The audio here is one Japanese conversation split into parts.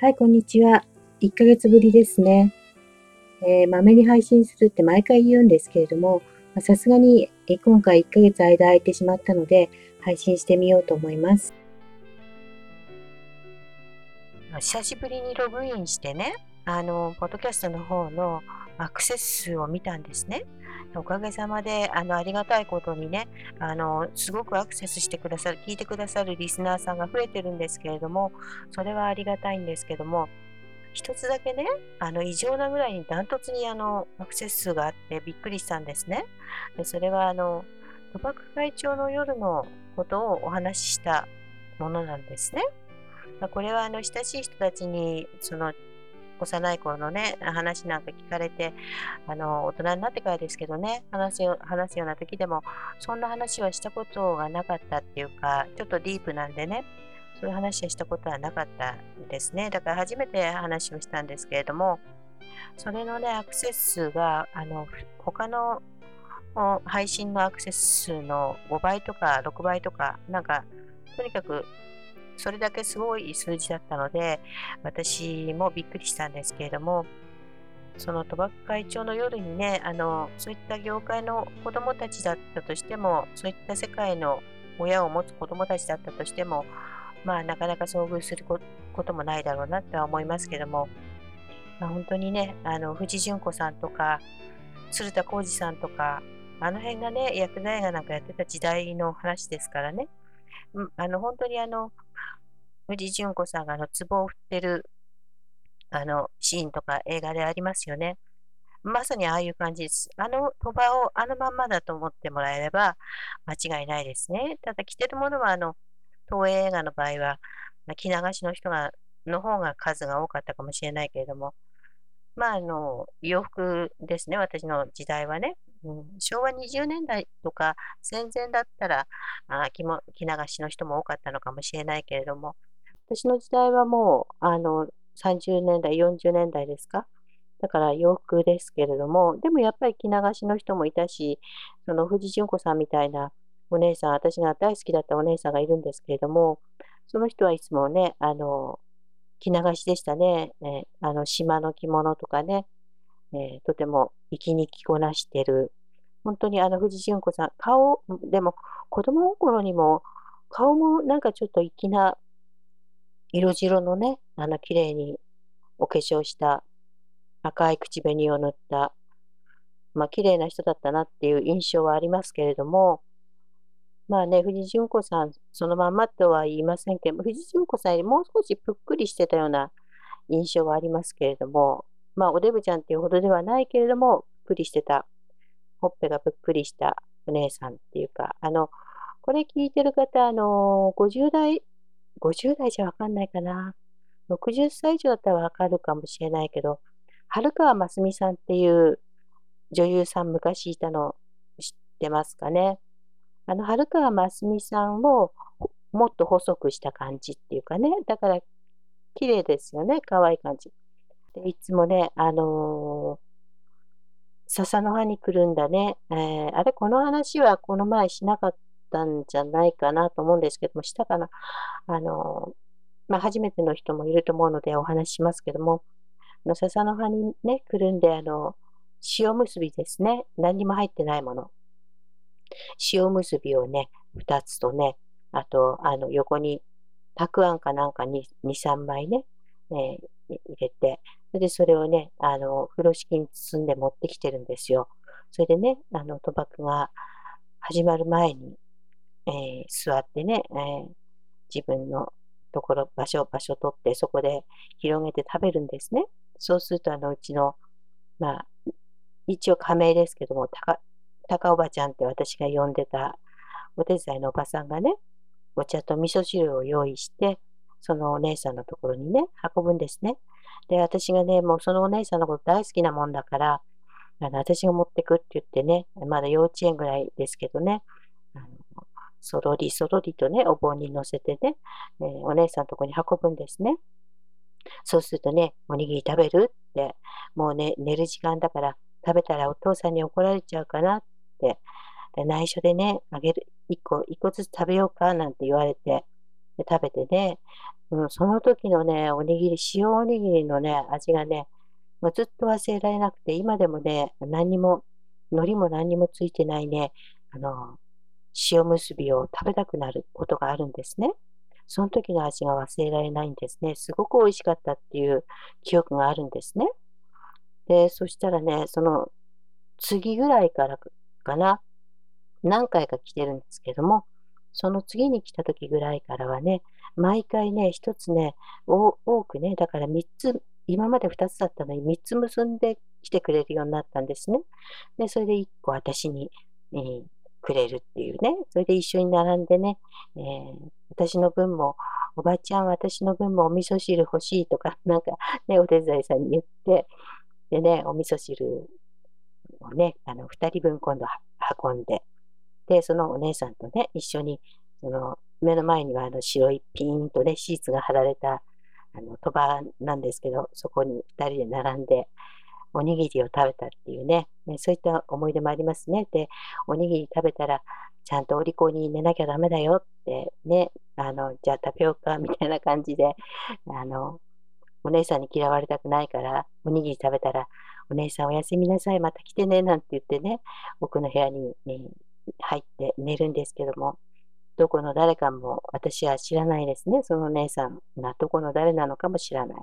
はい、こんにちは。1ヶ月ぶりですね。えー、まめに配信するって毎回言うんですけれども、さすがにえ今回1ヶ月間空いてしまったので、配信してみようと思います。久しぶりにログインしてね、あの、ポッドキャストの方のアクセス数を見たんですね。おかげさまで、あの、ありがたいことにね、あの、すごくアクセスしてくださる、聞いてくださるリスナーさんが増えてるんですけれども、それはありがたいんですけども、一つだけね、あの、異常なぐらいにダントツにあの、アクセス数があってびっくりしたんですね。でそれはあの、賭博会長の夜のことをお話ししたものなんですね。これはあの親しい人たちにその幼い頃のね、話なんか聞かれて、あの、大人になってからですけどね、話すよ話すような時でも、そんな話はしたことがなかったっていうか、ちょっとディープなんでね、そういう話はしたことはなかったですね。だから初めて話をしたんですけれども、それのね、アクセス数が、あの、他の配信のアクセス数の5倍とか6倍とか、なんか、とにかくそれだけすごい数字だったので、私もびっくりしたんですけれども、その賭博会長の夜にね、あの、そういった業界の子供たちだったとしても、そういった世界の親を持つ子供たちだったとしても、まあ、なかなか遭遇することもないだろうなとは思いますけども、まあ、本当にね、あの、藤純子さんとか、鶴田浩二さんとか、あの辺がね、薬剤映画なんかやってた時代の話ですからね、うんあの、本当にあの、藤純子さんがあの、壺を振ってる、あの、シーンとか映画でありますよね。まさにああいう感じです。あの鳥羽をあのまんまだと思ってもらえれば間違いないですね。ただ着てるものはあの、東映映画の場合は、着流しの人が、の方が数が多かったかもしれないけれども、まあ、あの、洋服ですね、私の時代はね。うん、昭和20年代とか戦前だったらあ着も着流しの人も多かったのかもしれないけれども、私の時代はもう、あの、30年代、40年代ですか？だから洋服ですけれども、でもやっぱり着流しの人もいたし、その藤純子さんみたいなお姉さん、私が大好きだったお姉さんがいるんですけれども、その人はいつもね、あの、着流しでしたね。えあの、島の着物とかね、えー、とても粋に着こなしてる。本当にあの藤純子さん、顔、でも子供の頃にも顔もなんかちょっと粋な色白のね、あの綺麗にお化粧した赤い口紅を塗った、まあ綺麗な人だったなっていう印象はありますけれども、まあね、藤純子さん、そのまんまとは言いませんけど、藤純子さんよりもう少しぷっくりしてたような印象はありますけれども、まあ、おデブちゃんっていうほどではないけれども、ぷっくりしてた、ほっぺがぷっくりしたお姉さんっていうか、あの、これ聞いてる方、あの、50代、50代じゃわかんないかな。60歳以上だったらわかるかもしれないけど、春川真澄さんっていう女優さん昔いたの知ってますかね？あの、春川真澄さんをもっと細くした感じっていうかね、だから綺麗ですよね、可愛い感じ。でいつもね、あのー、笹の葉に来るんだね、えー、あれ、この話はこの前しなかったんじゃないかなと思うんですけども、したかな。あの、まあ、初めての人もいると思うのでお話ししますけども、あの笹の葉にね、くるんで、あの、塩結びですね。何にも入ってないもの。塩結びをね、2つとね、あと、あの、横に、たくあんかなんかに2、3枚ね、えー、入れて、それでそれをね、あの、風呂敷に包んで持ってきてるんですよ。それでね、あの、賭博が始まる前に、えー、座ってね、えー、自分のところ、場所、場所取って、そこで広げて食べるんですね。そうすると、あの、うちの、まあ、一応仮名ですけども、高おばちゃんって私が呼んでたお手伝いのおばさんがね、お茶と味噌汁を用意して、そのお姉さんのところにね、運ぶんですね。で、私がね、もうそのお姉さんのこと大好きなもんだから、あの私が持ってくって言ってね、まだ幼稚園ぐらいですけどね、あのそろりそろりとね、お盆に乗せてね、えー、お姉さんのとこに運ぶんですね。そうするとね、おにぎり食べるって、もうね、寝る時間だから食べたらお父さんに怒られちゃうかなって、で内緒でね、あげる、一個、一個ずつ食べようかなんて言われて、で食べてね、うん、その時のね、おにぎり、塩おにぎりのね、味がね、まあ、ずっと忘れられなくて、今でもね、何にも、海苔も何にもついてないね、あの、塩結びを食べたくなることがあるんですね。その時の味が忘れられないんですね。すごく美味しかったっていう記憶があるんですね。で、そしたらね、その次ぐらいからかな、何回か来てるんですけども、その次に来た時ぐらいからはね、毎回ね、一つね、多くね、だから3つ、今まで2つだったのに3つ結んで来てくれるようになったんですね。で、それで1個私に、えー、くれるっていう。ね、それで一緒に並んでね、えー、私の分も、おばちゃん私の分もお味噌汁欲しいとか、なんかね、お手伝いさんに言って、でね、お味噌汁をね、あの、二人分今度運んで、で、そのお姉さんとね、一緒に、その、目の前にはあの白いピーンとね、シーツが貼られた、あの、鳥羽なんですけど、そこに二人で並んで、おにぎりを食べたっていうね、そういった思い出もありますね。で、おにぎり食べたら、ちゃんとお利口に寝なきゃダメだよってね、あの、じゃあ食べようかみたいな感じで、あの、お姉さんに嫌われたくないから、おにぎり食べたら、お姉さんおやすみなさい、また来てね、なんて言ってね、奥の部屋に、ね、入って寝るんですけども、どこの誰かも私は知らないですね。そのお姉さんがどこの誰なのかも知らない。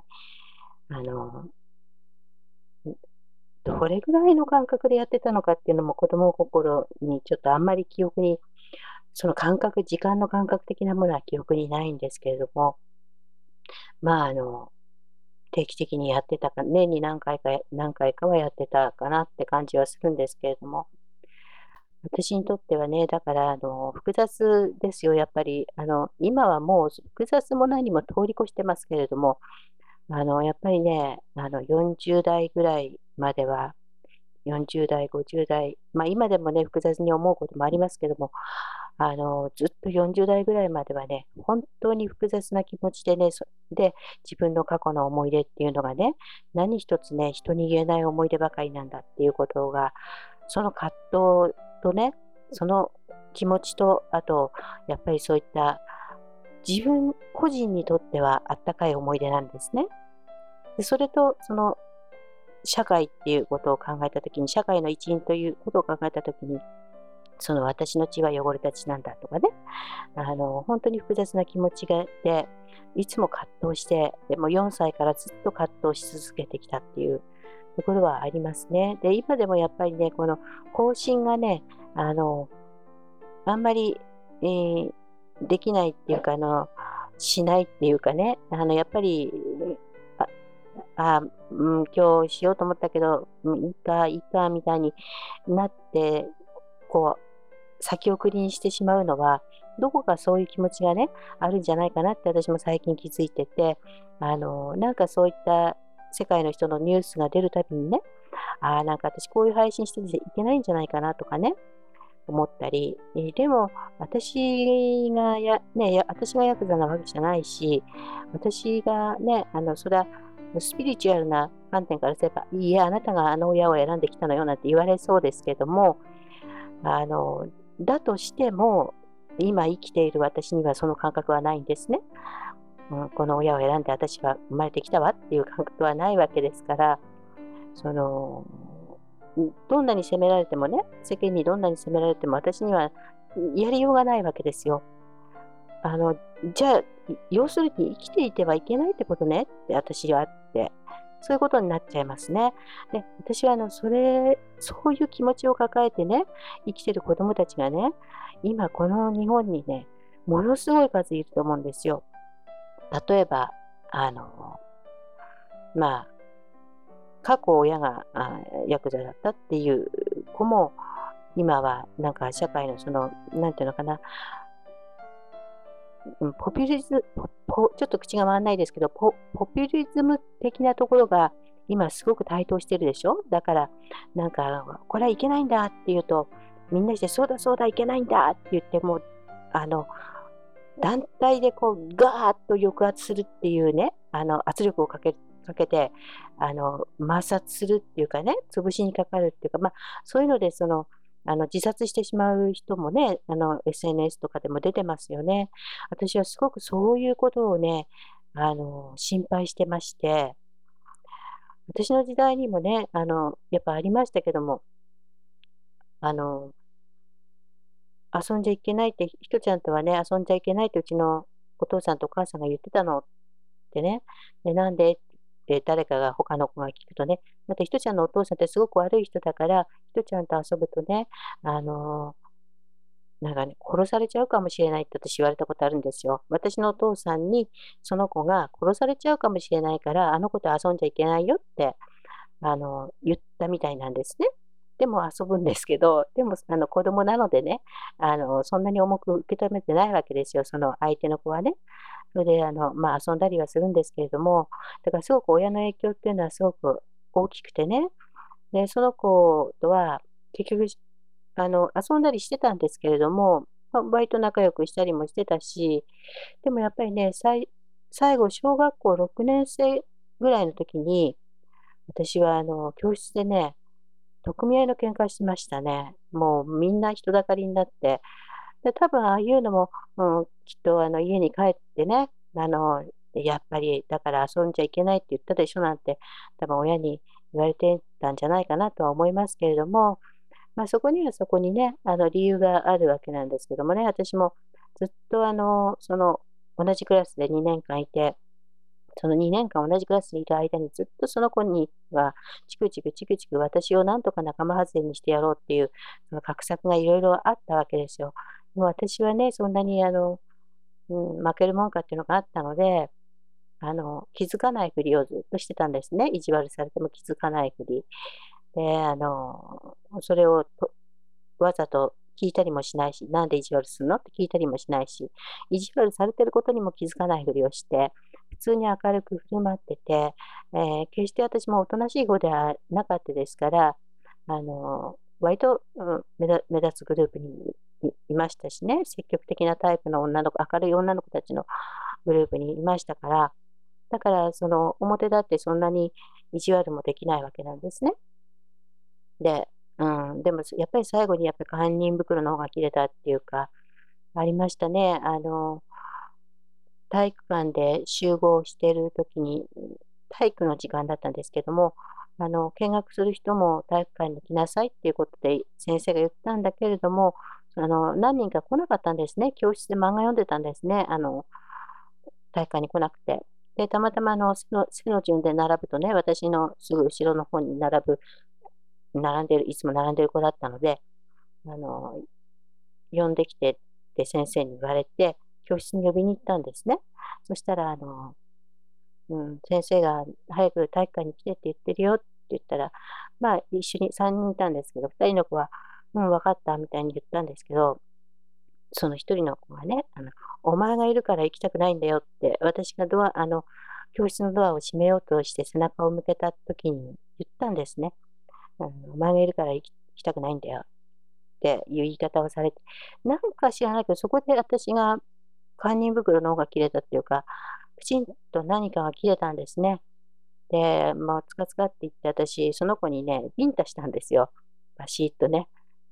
あの、どれぐらいの感覚でやってたのかっていうのも子供心にちょっとあんまり記憶に、その感覚、時間の感覚的なものは記憶にないんですけれども、まああの、定期的にやってたか、年に何回か、何回かはやってたかなって感じはするんですけれども、私にとってはね、だから、あの、複雑ですよ、やっぱり。あの、今はもう複雑も何も通り越してますけれども、あの、やっぱりね、あの、40代ぐらいまでは、40代、50代、まあ今でもね、複雑に思うこともありますけども、あの、ずっと40代ぐらいまではね、本当に複雑な気持ちでね、で、自分の過去の思い出っていうのがね、何一つね、人に言えない思い出ばかりなんだっていうことが、その葛藤とね、その気持ちと、あと、やっぱりそういった自分個人にとってはあったかい思い出なんですね。でそれと、その社会っていうことを考えたときに、社会の一員ということを考えたときに、その私の血は汚れた血なんだとかね、あの、本当に複雑な気持ちがで、いつも葛藤して、でも4歳からずっと葛藤し続けてきたっていうところはありますね。で、今でもやっぱりね、この更新がね、あの、あんまり、えー、できないっていうか、あの、しないっていうかね、あの、やっぱり、あ、うん、今日しようと思ったけど、うんいいか、いいか、みたいになって、こう、先送りにしてしまうのは、どこかそういう気持ちがね、あるんじゃないかなって私も最近気づいてて、あの、なんかそういった世界の人のニュースが出るたびにね、ああ、なんか私こういう配信してていけないんじゃないかなとかね、思ったり、えー、でも私がや、ね、や私がヤクザなわけじゃないし、私がね、あの、それはスピリチュアルな観点からすれば、いや、あなたがあの親を選んできたのよなんて言われそうですけども、あの、だとしても、今生きている私にはその感覚はないんですね。うん、この親を選んで私は生まれてきたわっていう感覚はないわけですから、その、どんなに責められてもね、世間にどんなに責められても私にはやりようがないわけですよ。あの、じゃあ、要するに生きていてはいけないってことねって私は、そういうことになっちゃいますね。で、私はあの、それ、そういう気持ちを抱えてね、生きてる子供たちがね、今この日本にね、ものすごい数いると思うんですよ。例えば、あの、まあ、過去親がヤクザだったっていう子も、今はなんか社会のその、なんていうのかな、ポピュリズム、ちょっと口が回らないですけどポ、ポピュリズム的なところが今すごく台頭してるでしょ？だから、なんか、これはいけないんだって言うと、みんなして、そうだそうだ、いけないんだって言って、もあの、団体でこう、ガーッと抑圧するっていうね、あの、圧力をかけかけて、あの、摩擦するっていうかね、潰しにかかるっていうか、まあ、そういうので、その、あの、自殺してしまう人もね、あの、SNS とかでも出てますよね。私はすごくそういうことをね、あの、心配してまして、私の時代にもね、あの、やっぱありましたけども、あの、遊んじゃいけないって、ひとちゃんとはね、遊んじゃいけないってうちのお父さんとお母さんが言ってたのってね、で、なんでっで誰かが他の子が聞くとね、またひとちゃんのお父さんってすごく悪い人だから、ひとちゃんと遊ぶとね、あのなんかね、殺されちゃうかもしれないって私言われたことあるんですよ。私のお父さんにその子が殺されちゃうかもしれないから、あの子と遊んじゃいけないよって、あの、言ったみたいなんですね。でも遊ぶんですけど、でもあの子供なのでね、あの、そんなに重く受け止めてないわけですよ、その相手の子はね。それで、あの、まあ遊んだりはするんですけれども、だからすごく親の影響っていうのはすごく大きくてね、で、その子とは結局あの、遊んだりしてたんですけれども、まあ、割と仲良くしたりもしてたし、でもやっぱりね、最後、小学校6年生ぐらいの時に、私はあの、教室でね、特組合の喧嘩してましたね。もうみんな人だかりになって。で、多分ああいうのも、うん、きっとあの、家に帰ってね、あの、やっぱり、だから遊んじゃいけないって言ったでしょなんて、多分親に言われてたんじゃないかなとは思いますけれども、まあ、そこにはそこにね、あの理由があるわけなんですけどもね、私もずっとあの、その同じクラスで2年間いて、その2年間同じクラスにいる間にずっとその子には、チクチクチクチク私をなんとか仲間外れにしてやろうっていう、その画策がいろいろあったわけですよ。でも私はね、そんなにあの、うん、負けるもんかっていうのがあったので、あの、気づかないふりをずっとしてたんですね。意地悪されても気づかないふり。で、あの、それをとわざと聞いたりもしないし、なんで意地悪するの？って聞いたりもしないし、意地悪されてることにも気づかないふりをして、普通に明るく振る舞ってて、えー、決して私もおとなしい子ではなかったですから、あの、割と、うん、目立つグループにいましたしね、積極的なタイプの女の子、明るい女の子たちのグループにいましたから、だから、その、表立ってそんなに意地悪もできないわけなんですね。で、うん、でもやっぱり最後にやっぱり堪忍袋の方が切れたっていうか、ありましたね。あの、体育館で集合してる時に、体育の時間だったんですけども、あの、見学する人も体育館に来なさいっていうことで先生が言ったんだけれども、あの、何人か来なかったんですね。教室で漫画読んでたんですね。あの、体育館に来なくて。で、たまたまあの背の背の順で並ぶとね、私のすぐ後ろの方に並ぶ並んでる、いつも並んでる子だったので、あの、呼んできてって先生に言われて、教室に呼びに行ったんですね。そしたら、あの、うん、先生が早く体育館に来てって言ってるよって言ったら、まあ一緒に3人いたんですけど、2人の子は、うん、分かったみたいに言ったんですけど、その1人の子がね、あの、お前がいるから行きたくないんだよって、私がドア、あの、教室のドアを閉めようとして背中を向けた時に言ったんですね。お前がいるから行きたくないんだよっていう言い方をされて、なんか知らないけど、そこで私が堪忍袋の方が切れたっていうか、きちんと何かが切れたんですね。で、まあ、つかつかって言って私、その子にね、ビンタしたんですよ。バシッとね。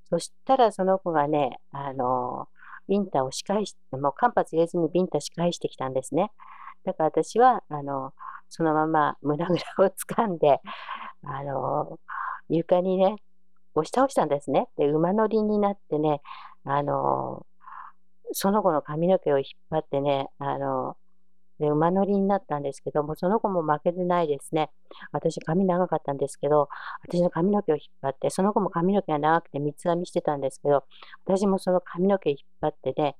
そしたらその子がね、あの、ビンタを仕返して、もう間髪入れずにビンタ仕返してきたんですね。だから私は、あの、そのまま胸ぐらを掴んで、あの、床にね、押し倒したんですね。で、馬乗りになってね、あの、その子の髪の毛を引っ張ってね、あの、で、馬乗りになったんですけども、その子も負けてないですね。私、髪長かったんですけど、私の髪の毛を引っ張って、その子も髪の毛が長くて三つ編みしてたんですけど、私もその髪の毛引っ張ってね、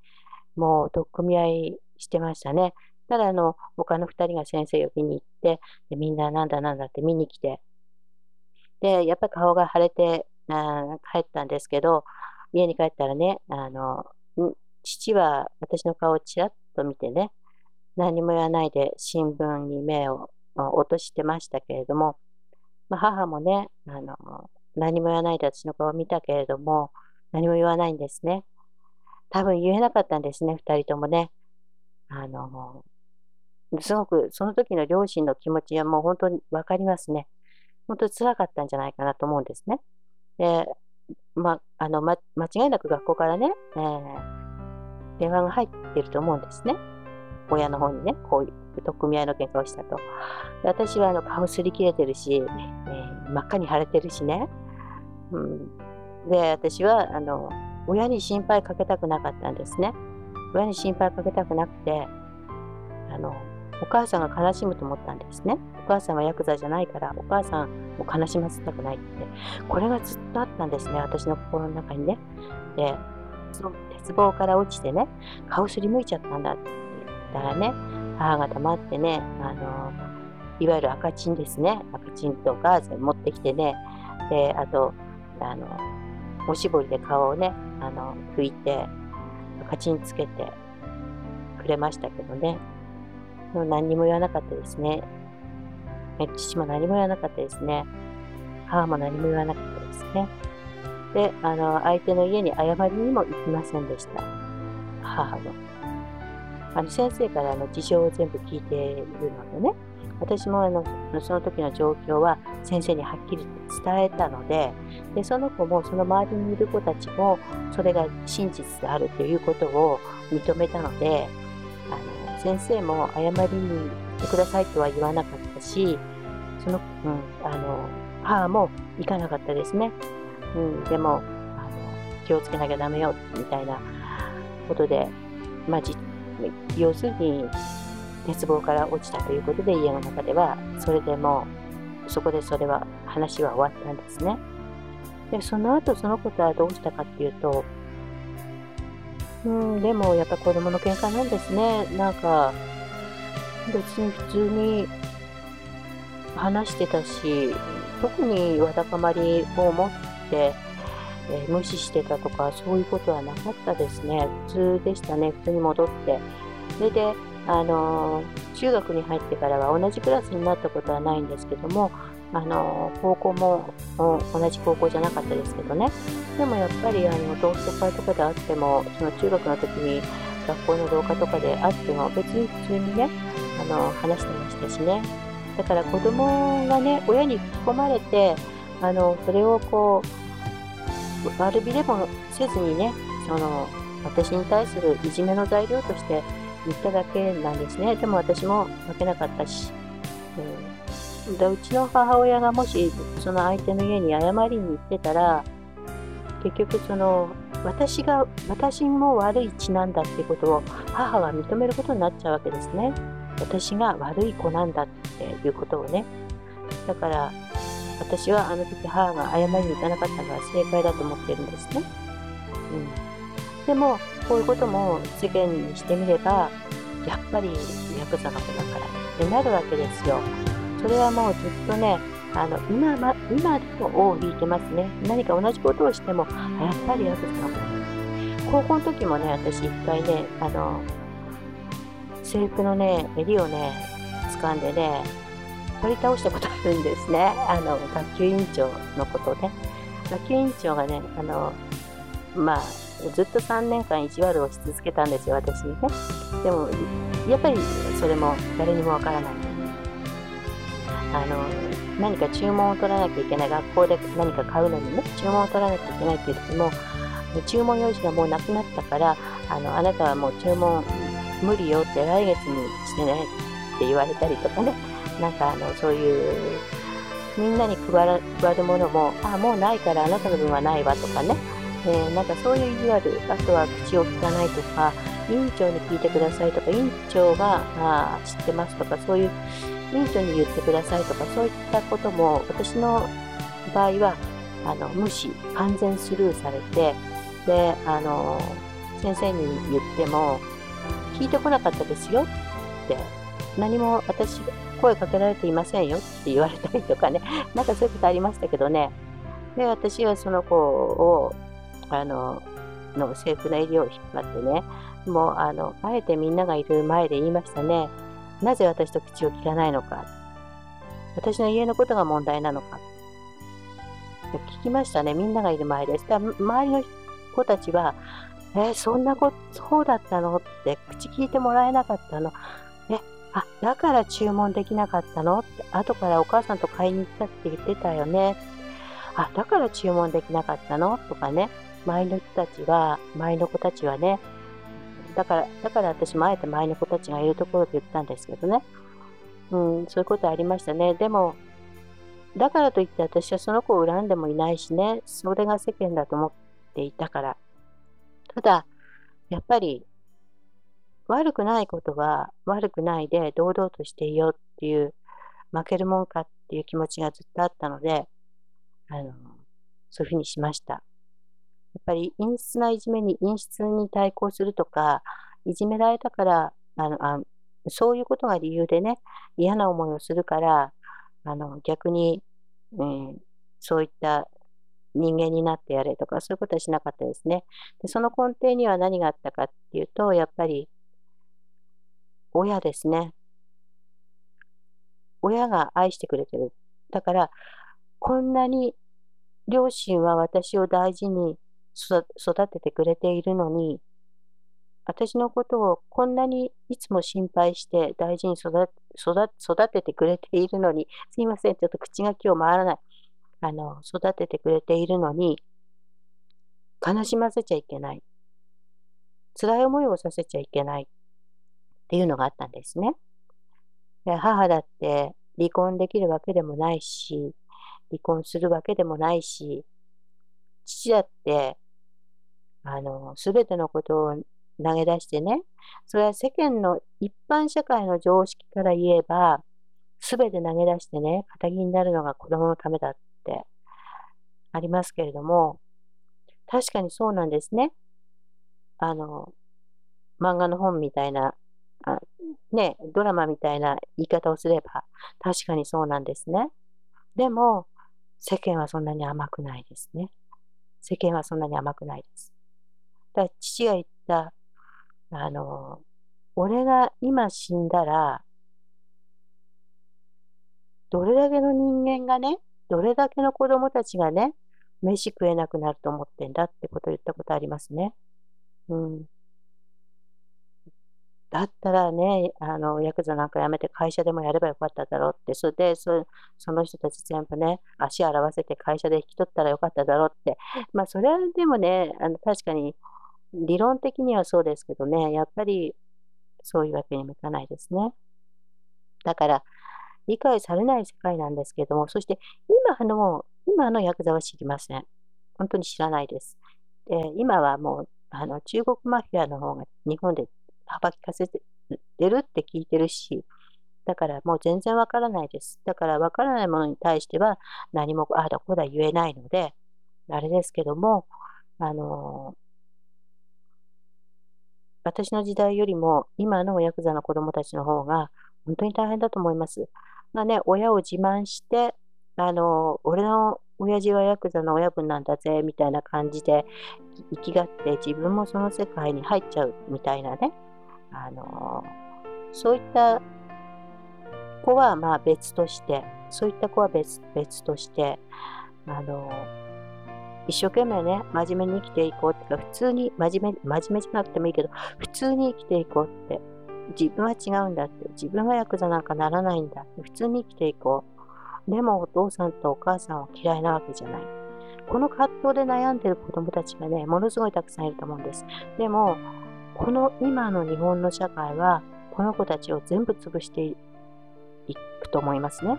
もう、取っ組み合いしてましたね。ただ、あの、他の二人が先生呼びに行って、でみんななんだなんだって見に来て、で、やっぱり顔が腫れて、あ帰ったんですけど、家に帰ったらね、あの、父は私の顔をちらっと見てね、何も言わないで新聞に目を落としてましたけれども、まあ、母もね、あの、何も言わないで私の顔を見たけれども、何も言わないんですね。多分言えなかったんですね、二人ともね。あの、すごくその時の両親の気持ちはもう本当にわかりますね。本当に辛かったんじゃないかなと思うんですね。で、ま、あの、ま、間違いなく学校からね、えー、電話が入ってると思うんですね。親の方にね、こういう取っ組合の喧嘩をしたと。で私はあの顔すり切れてるし、え、真っ赤に腫れてるしね。うん、で、私はあの親に心配かけたくなかったんですね。親に心配かけたくなくて、あのお母さんが悲しむと思ったんですね。お母さんはヤクザじゃないから、お母さんを悲しませたくないって。これがずっとあったんですね、私の心の中にね。で、その鉄棒から落ちてね、顔すりむいちゃったんだって言ったらね、母が黙ってね、あの、いわゆる赤チンですね。赤チンとガーゼ持ってきてね、で、あと、あの、おしぼりで顔をね、あの、拭いて、赤チンつけてくれましたけどねも。何にも言わなかったですね。父も何も言わなかったですね。母も何も言わなかったですね。で、あの、相手の家に謝りにも行きませんでした。母の。あの、先生からの事情を全部聞いているのでね、私もあのその時の状況は先生にはっきりと伝えたのでで、その子もその周りにいる子たちもそれが真実であるということを認めたので、あの先生も謝りに行ってくださいとは言わなかったし、その、うん、あの母も行かなかったですね。うん、でもあの気をつけなきゃダメよみたいなことで、まあ、要するに鉄棒から落ちたということで家の中ではそれでもそこでそれは話は終わったんですね。でその後そのことはどうしたかっていうとうんでもやっぱ子供の喧嘩なんですねなんか別に普通に話してたし特にわだかまりを持って、えー、無視してたとかそういうことはなかったですね。普通でしたね。普通に戻って。それであの中学に入ってからは同じクラスになったことはないんですけどもあの高校も同じ高校じゃなかったですけどね。でもやっぱりあの同窓会とかであってもその中学の時に学校の廊下とかであっても別に普通にねあの話してましたしね。だから子供がね親に吹き込まれてあのそれをこう悪びれもせずにねその私に対するいじめの材料として言っただけなんですね。でも私も負けなかったし。うん、でうちの母親がもしその相手の家に謝りに行ってたら、結局その私が、私も悪い血なんだってことを母が認めることになっちゃうわけですね。私が悪い子なんだっていうことをね。だから、私はあの時母が謝りに行かなかったのは正解だと思ってるんですね。うんでも、こういうことも世間にしてみれば、やっぱりヤクザの子だからってなるわけですよ。それはもうずっとね、あの今ま今でも尾を引いてますね。何か同じことをしても、やっぱりヤクザの子だ。高校の時もね、私一回ね、あの、制服のね、襟をね、掴んでね、取り倒したことあるんですね。あの、学級委員長のことね。学級委員長がね、あの、まあ、ずっと3年間意地悪をし続けたんですよ、私にね。でも、やっぱりそれも誰にもわからない。あの、何か注文を取らなきゃいけない、学校で何か買うのにね、注文を取らなきゃいけないっていう時も、注文用紙がもうなくなったから、あの、あなたはもう注文無理よって来月にしてねって言われたりとかね、なんかあの、そういう、みんなに配るものも、あ、もうないからあなたの分はないわとかね、えー、なんかそういう意地悪、あとは口を聞かないとか、委員長に聞いてくださいとか、委員長があ知ってますとか、そういう委員長に言ってくださいとか、そういったことも私の場合はあの無視、完全スルーされて、で、あの、先生に言っても、聞いてこなかったですよって、何も私、声かけられていませんよって言われたりとかね、なんかそういうことありましたけどね。で、私はその子をあの、の制服の襟を引っ張ってね、もう、あの、あえてみんながいる前で言いましたね。なぜ私と口を聞かないのか。私の家のことが問題なのか。聞きましたね。みんながいる前です。だ周りの子たちは、えー、そんなこと、そうだったの？って、口聞いてもらえなかったの。あ、だから注文できなかったの？って、後からお母さんと買いに行ったって言ってたよね。あ、だから注文できなかったの？とかね、前の人たちは、前の子たちはね、だから、だから私もあえて前の子たちがいるところで言ったんですけどね。うん、そういうことありましたね。でも、だからといって私はその子を恨んでもいないしね、それが世間だと思っていたから。ただ、やっぱり、悪くないことは悪くないで堂々としていようっていう、負けるもんかっていう気持ちがずっとあったので、あの、そういうふうにしました。やっぱり陰湿ないじめに陰湿に対抗するとか、いじめられたから、あのあそういうことが理由でね、嫌な思いをするから、あの逆に、うん、そういった人間になってやれとか、そういうことはしなかったですね。でその根底には何があったかっていうと、やっぱり、親ですね。親が愛してくれてる。だから、こんなに両親は私を大事に育ててくれているのに、私のことをこんなにいつも心配して大事に育ててくれているのに、すいません、ちょっと口が今日回らない。あの、育ててくれているのに、悲しませちゃいけない。辛い思いをさせちゃいけないっていうのがあったんですね。で母だって離婚できるわけでもないし、離婚するわけでもないし、父だって、あの、すべてのことを投げ出してね、それは世間の一般社会の常識から言えば、すべて投げ出してね、仇になるのが子供のためだってありますけれども、確かにそうなんですね。あの、漫画の本みたいな、あね、ドラマみたいな言い方をすれば、確かにそうなんですね。でも、世間はそんなに甘くないですね。世間はそんなに甘くないです。だから父が言ったあの、俺が今死んだら、どれだけの人間がね、どれだけの子供たちがね、飯食えなくなると思ってんだってことを言ったことありますね。うん。だったらね、あの、ヤクザなんかやめて会社でもやればよかっただろうって、それで、そその人たち全部ね、足洗わせて会社で引き取ったらよかっただろうって。まあ、それはでもね、あの、確かに、理論的にはそうですけどね、やっぱりそういうわけにもいかないですね。だから、理解されない世界なんですけども、そして今の、今のヤクザは知りません。本当に知らないです。で今はもう、あの、中国マフィアの方が日本で幅利かせてるって聞いてるし、だからもう全然わからないです。だからわからないものに対しては何もああだこうだ言えないので、あれですけども、あの私の時代よりも今のヤクザの子供たちの方が本当に大変だと思います。まあね、親を自慢して、あの、俺の親父はヤクザの親分なんだぜ、みたいな感じで生きがって自分もその世界に入っちゃうみたいなね、あの、そういった子はまあ別として、そういった子は別別として、あの、一生懸命ね、真面目に生きていこうってか、普通に真面目、真面目じゃなくてもいいけど、普通に生きていこうって、自分は違うんだって、自分はヤクザなんかならないんだって、普通に生きていこう。でもお父さんとお母さんは嫌いなわけじゃない。この葛藤で悩んでる子供たちがね、ものすごいたくさんいると思うんです。でも、この今の日本の社会は、この子たちを全部潰していくと思いますね。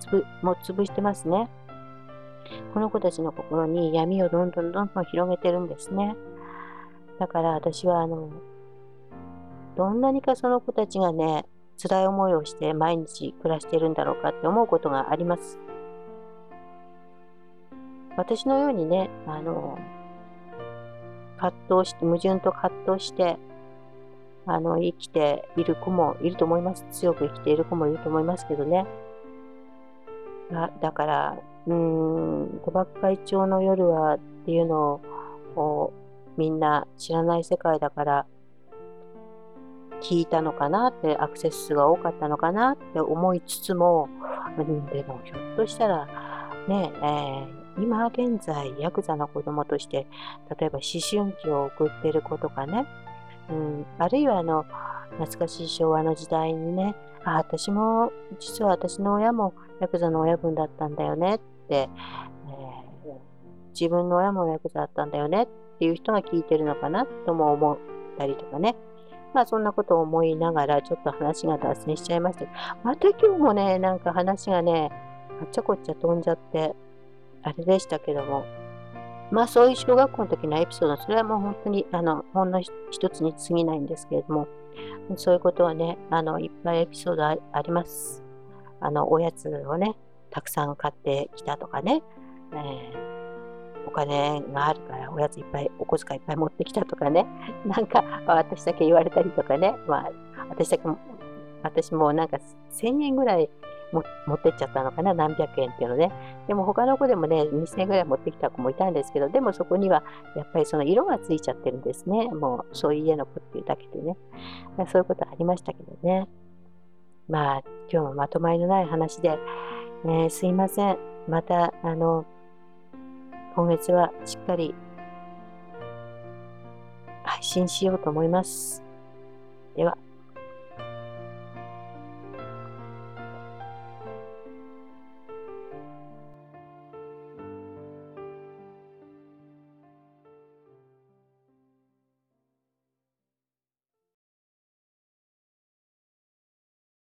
つぶもう潰してますね。この子たちの心に闇をどんどんどんどん広げてるんですね。だから私はあの、どんなにかその子たちがね、辛い思いをして毎日暮らしてるんだろうかって思うことがあります。私のようにね、あの、葛藤して、矛盾と葛藤して、あの、生きている子もいると思います。強く生きている子もいると思いますけどね。だから、うーん、賭博会長の夜はっていうのをみんな知らない世界だから聞いたのかなってアクセス数が多かったのかなって思いつつも、でもひょっとしたらね、えー、今現在ヤクザの子供として例えば思春期を送ってる子とかね、うん、あるいはあの懐かしい昭和の時代にねあ私も実は私の親もヤクザの親分だったんだよねって、え自分の親もヤクザだったんだよねっていう人が聞いてるのかなとも思ったりとかね。まあそんなことを思いながらちょっと話が脱線しちゃいましたまた今日もね、なんか話がね、あっちゃこっちゃ飛んじゃって、あれでしたけども、まあそういう小学校の時のエピソード、それはもう本当に、あの、ほんの一つに過ぎないんですけれども、そういうことはね、あの、いっぱいエピソードあります。あの、おやつをね、たくさん買ってきたとかね、えー、お金があるからおやついっぱい、お小遣いいっぱい持ってきたとかね、なんか私だけ言われたりとかね、まあ、私だけ私もなんか1000円ぐらい持ってっちゃったのかな、何百円っていうのね。でも他の子でもね、2000円ぐらい持ってきた子もいたんですけど、でもそこにはやっぱりその色がついちゃってるんですね。もうそういう家の子っていうだけでね。そういうことありましたけどね。まあ、今日もまとまりのない話で、ね、すいません。また、あの、今月はしっかり配信しようと思います。では。